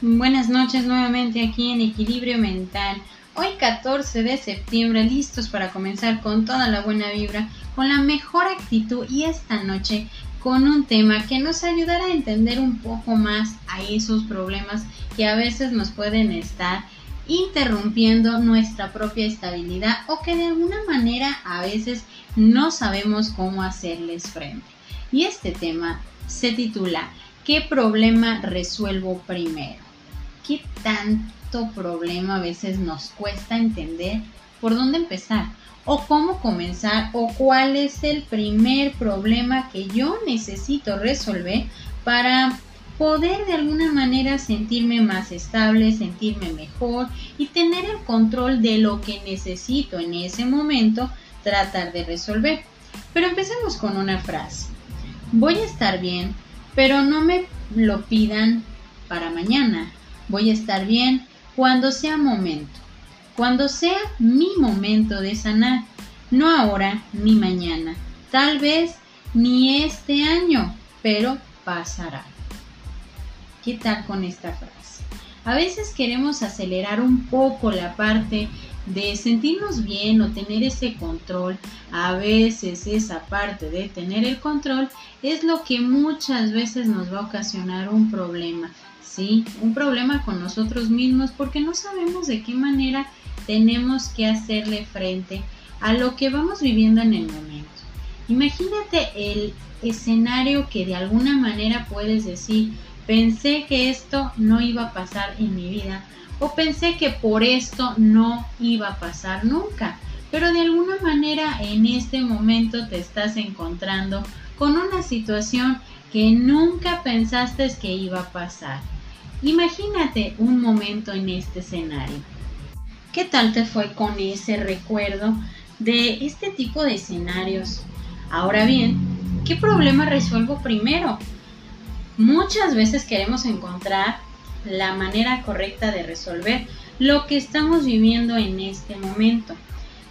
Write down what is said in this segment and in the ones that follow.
Buenas noches nuevamente aquí en Equilibrio Mental. Hoy 14 de septiembre, listos para comenzar con toda la buena vibra, con la mejor actitud y esta noche con un tema que nos ayudará a entender un poco más a esos problemas que a veces nos pueden estar interrumpiendo nuestra propia estabilidad o que de alguna manera a veces no sabemos cómo hacerles frente. Y este tema se titula ¿Qué problema resuelvo primero? ¿Qué tanto problema a veces nos cuesta entender por dónde empezar? o cómo comenzar o cuál es el primer problema que yo necesito resolver para poder de alguna manera sentirme más estable, sentirme mejor y tener el control de lo que necesito en ese momento tratar de resolver. Pero empecemos con una frase. Voy a estar bien, pero no me lo pidan para mañana. Voy a estar bien cuando sea momento, cuando sea mi momento de sanar, no ahora ni mañana, tal vez ni este año, pero pasará. ¿Qué tal con esta frase? A veces queremos acelerar un poco la parte de sentirnos bien o tener ese control, a veces esa parte de tener el control es lo que muchas veces nos va a ocasionar un problema, ¿sí? Un problema con nosotros mismos porque no sabemos de qué manera tenemos que hacerle frente a lo que vamos viviendo en el momento. Imagínate el escenario que de alguna manera puedes decir, pensé que esto no iba a pasar en mi vida o pensé que por esto no iba a pasar nunca. Pero de alguna manera en este momento te estás encontrando con una situación que nunca pensaste que iba a pasar. Imagínate un momento en este escenario. ¿Qué tal te fue con ese recuerdo de este tipo de escenarios? Ahora bien, ¿qué problema resuelvo primero? Muchas veces queremos encontrar la manera correcta de resolver lo que estamos viviendo en este momento.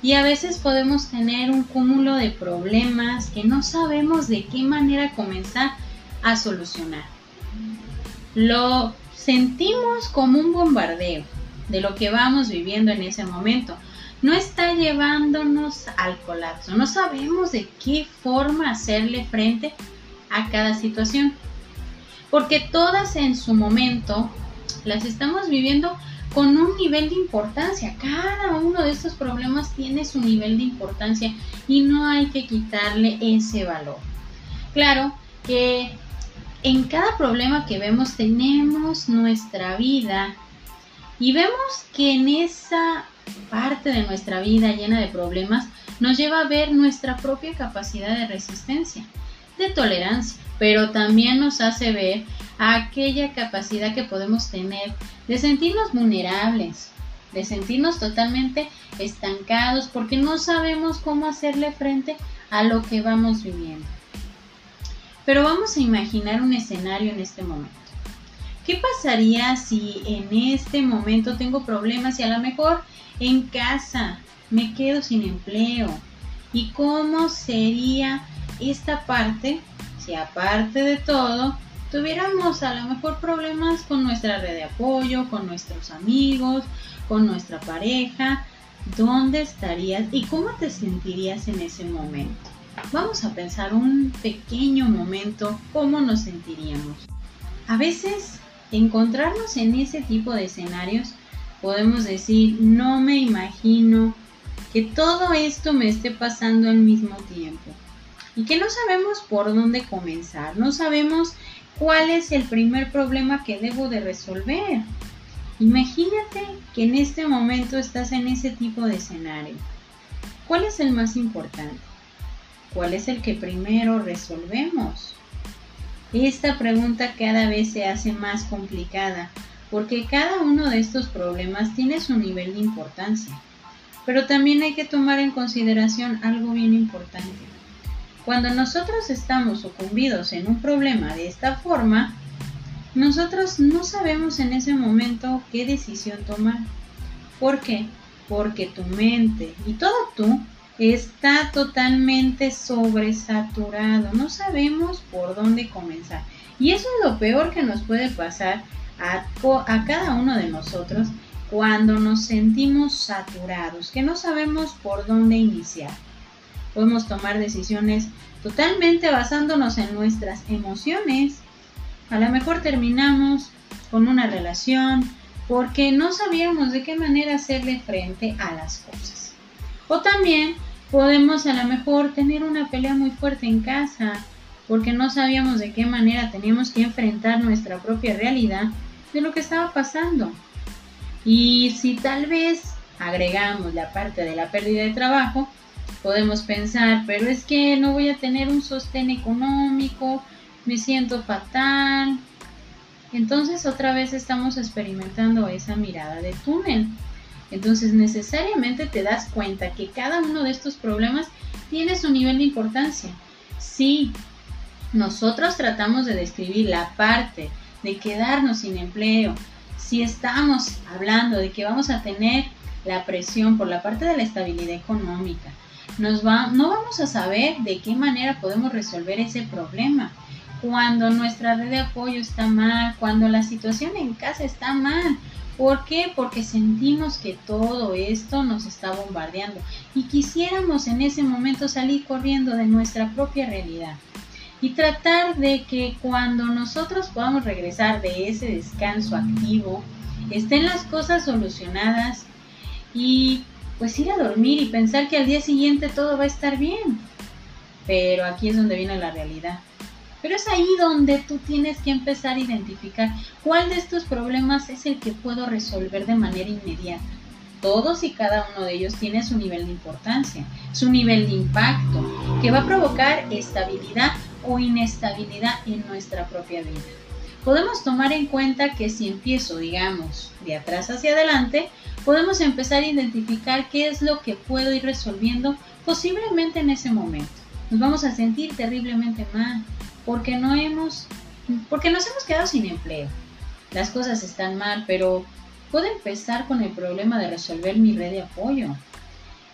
Y a veces podemos tener un cúmulo de problemas que no sabemos de qué manera comenzar a solucionar. Lo sentimos como un bombardeo de lo que vamos viviendo en ese momento. No está llevándonos al colapso. No sabemos de qué forma hacerle frente a cada situación. Porque todas en su momento las estamos viviendo con un nivel de importancia. Cada uno de estos problemas tiene su nivel de importancia y no hay que quitarle ese valor. Claro que en cada problema que vemos tenemos nuestra vida y vemos que en esa parte de nuestra vida llena de problemas nos lleva a ver nuestra propia capacidad de resistencia, de tolerancia, pero también nos hace ver aquella capacidad que podemos tener de sentirnos vulnerables, de sentirnos totalmente estancados porque no sabemos cómo hacerle frente a lo que vamos viviendo. Pero vamos a imaginar un escenario en este momento. ¿Qué pasaría si en este momento tengo problemas y a lo mejor en casa me quedo sin empleo? ¿Y cómo sería esta parte si aparte de todo tuviéramos a lo mejor problemas con nuestra red de apoyo, con nuestros amigos, con nuestra pareja? ¿Dónde estarías y cómo te sentirías en ese momento? Vamos a pensar un pequeño momento cómo nos sentiríamos. A veces encontrarnos en ese tipo de escenarios, podemos decir, no me imagino que todo esto me esté pasando al mismo tiempo y que no sabemos por dónde comenzar, no sabemos cuál es el primer problema que debo de resolver. Imagínate que en este momento estás en ese tipo de escenario. ¿Cuál es el más importante? ¿Cuál es el que primero resolvemos? Esta pregunta cada vez se hace más complicada porque cada uno de estos problemas tiene su nivel de importancia. Pero también hay que tomar en consideración algo bien importante. Cuando nosotros estamos sucumbidos en un problema de esta forma, nosotros no sabemos en ese momento qué decisión tomar. ¿Por qué? Porque tu mente y todo tú está totalmente sobresaturado. No sabemos por dónde comenzar. Y eso es lo peor que nos puede pasar a, a cada uno de nosotros cuando nos sentimos saturados, que no sabemos por dónde iniciar. Podemos tomar decisiones totalmente basándonos en nuestras emociones. A lo mejor terminamos con una relación porque no sabíamos de qué manera hacerle frente a las cosas. O también podemos a lo mejor tener una pelea muy fuerte en casa porque no sabíamos de qué manera teníamos que enfrentar nuestra propia realidad de lo que estaba pasando. Y si tal vez agregamos la parte de la pérdida de trabajo, podemos pensar, pero es que no voy a tener un sostén económico, me siento fatal. Entonces otra vez estamos experimentando esa mirada de túnel. Entonces necesariamente te das cuenta que cada uno de estos problemas tiene su nivel de importancia. Si nosotros tratamos de describir la parte de quedarnos sin empleo, si estamos hablando de que vamos a tener la presión por la parte de la estabilidad económica, nos va, no vamos a saber de qué manera podemos resolver ese problema. Cuando nuestra red de apoyo está mal, cuando la situación en casa está mal. ¿Por qué? Porque sentimos que todo esto nos está bombardeando y quisiéramos en ese momento salir corriendo de nuestra propia realidad y tratar de que cuando nosotros podamos regresar de ese descanso activo, estén las cosas solucionadas y pues ir a dormir y pensar que al día siguiente todo va a estar bien. Pero aquí es donde viene la realidad. Pero es ahí donde tú tienes que empezar a identificar cuál de estos problemas es el que puedo resolver de manera inmediata. Todos y cada uno de ellos tiene su nivel de importancia, su nivel de impacto, que va a provocar estabilidad o inestabilidad en nuestra propia vida. Podemos tomar en cuenta que si empiezo, digamos, de atrás hacia adelante, podemos empezar a identificar qué es lo que puedo ir resolviendo posiblemente en ese momento. Nos vamos a sentir terriblemente mal porque no hemos porque nos hemos quedado sin empleo. Las cosas están mal, pero puedo empezar con el problema de resolver mi red de apoyo.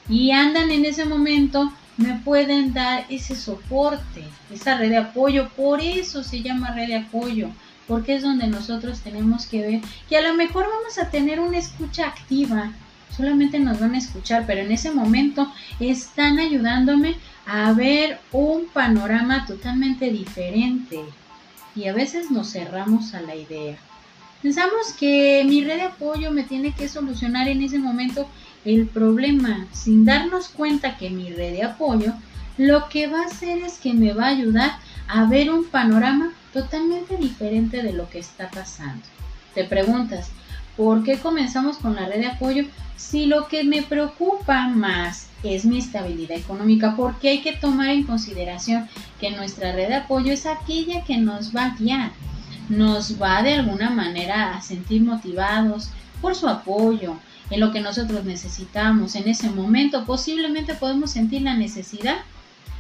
Y andan en ese momento me pueden dar ese soporte, esa red de apoyo, por eso se llama red de apoyo, porque es donde nosotros tenemos que ver que a lo mejor vamos a tener una escucha activa, solamente nos van a escuchar, pero en ese momento están ayudándome a ver un panorama totalmente diferente y a veces nos cerramos a la idea. Pensamos que mi red de apoyo me tiene que solucionar en ese momento el problema sin darnos cuenta que mi red de apoyo lo que va a hacer es que me va a ayudar a ver un panorama totalmente diferente de lo que está pasando. Te preguntas, ¿por qué comenzamos con la red de apoyo si lo que me preocupa más es mi estabilidad económica? Porque hay que tomar en consideración que nuestra red de apoyo es aquella que nos va a guiar, nos va de alguna manera a sentir motivados por su apoyo, en lo que nosotros necesitamos en ese momento, posiblemente podemos sentir la necesidad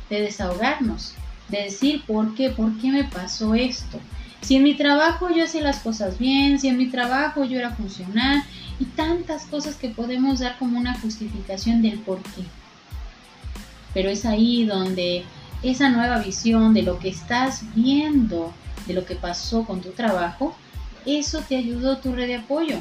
de desahogarnos, de decir por qué, por qué me pasó esto. Si en mi trabajo yo hacía las cosas bien, si en mi trabajo yo era funcional y tantas cosas que podemos dar como una justificación del por qué. Pero es ahí donde esa nueva visión de lo que estás viendo, de lo que pasó con tu trabajo, eso te ayudó tu red de apoyo.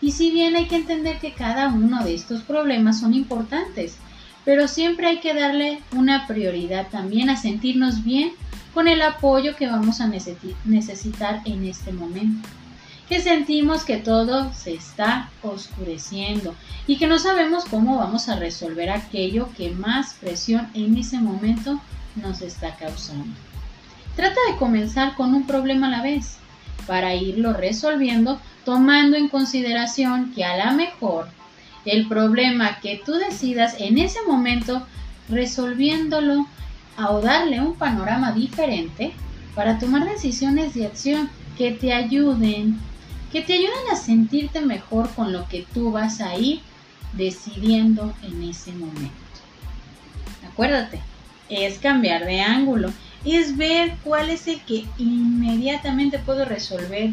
Y si bien hay que entender que cada uno de estos problemas son importantes, pero siempre hay que darle una prioridad también a sentirnos bien con el apoyo que vamos a necesitar en este momento. Que sentimos que todo se está oscureciendo y que no sabemos cómo vamos a resolver aquello que más presión en ese momento nos está causando. Trata de comenzar con un problema a la vez para irlo resolviendo tomando en consideración que a lo mejor el problema que tú decidas en ese momento, resolviéndolo o darle un panorama diferente para tomar decisiones de acción que te ayuden, que te ayuden a sentirte mejor con lo que tú vas a ir decidiendo en ese momento. Acuérdate, es cambiar de ángulo, es ver cuál es el que inmediatamente puedo resolver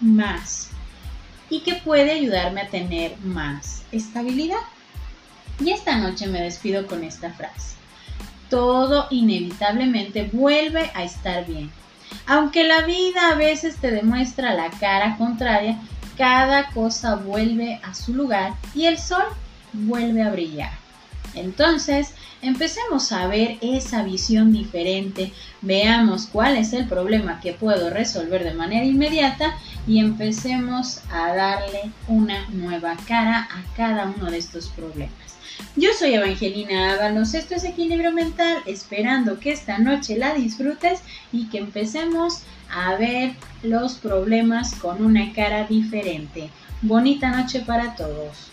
más y que puede ayudarme a tener más estabilidad. Y esta noche me despido con esta frase. Todo inevitablemente vuelve a estar bien. Aunque la vida a veces te demuestra la cara contraria, cada cosa vuelve a su lugar y el sol vuelve a brillar. Entonces, empecemos a ver esa visión diferente, veamos cuál es el problema que puedo resolver de manera inmediata y empecemos a darle una nueva cara a cada uno de estos problemas. Yo soy Evangelina Ábalos, esto es Equilibrio Mental, esperando que esta noche la disfrutes y que empecemos a ver los problemas con una cara diferente. Bonita noche para todos.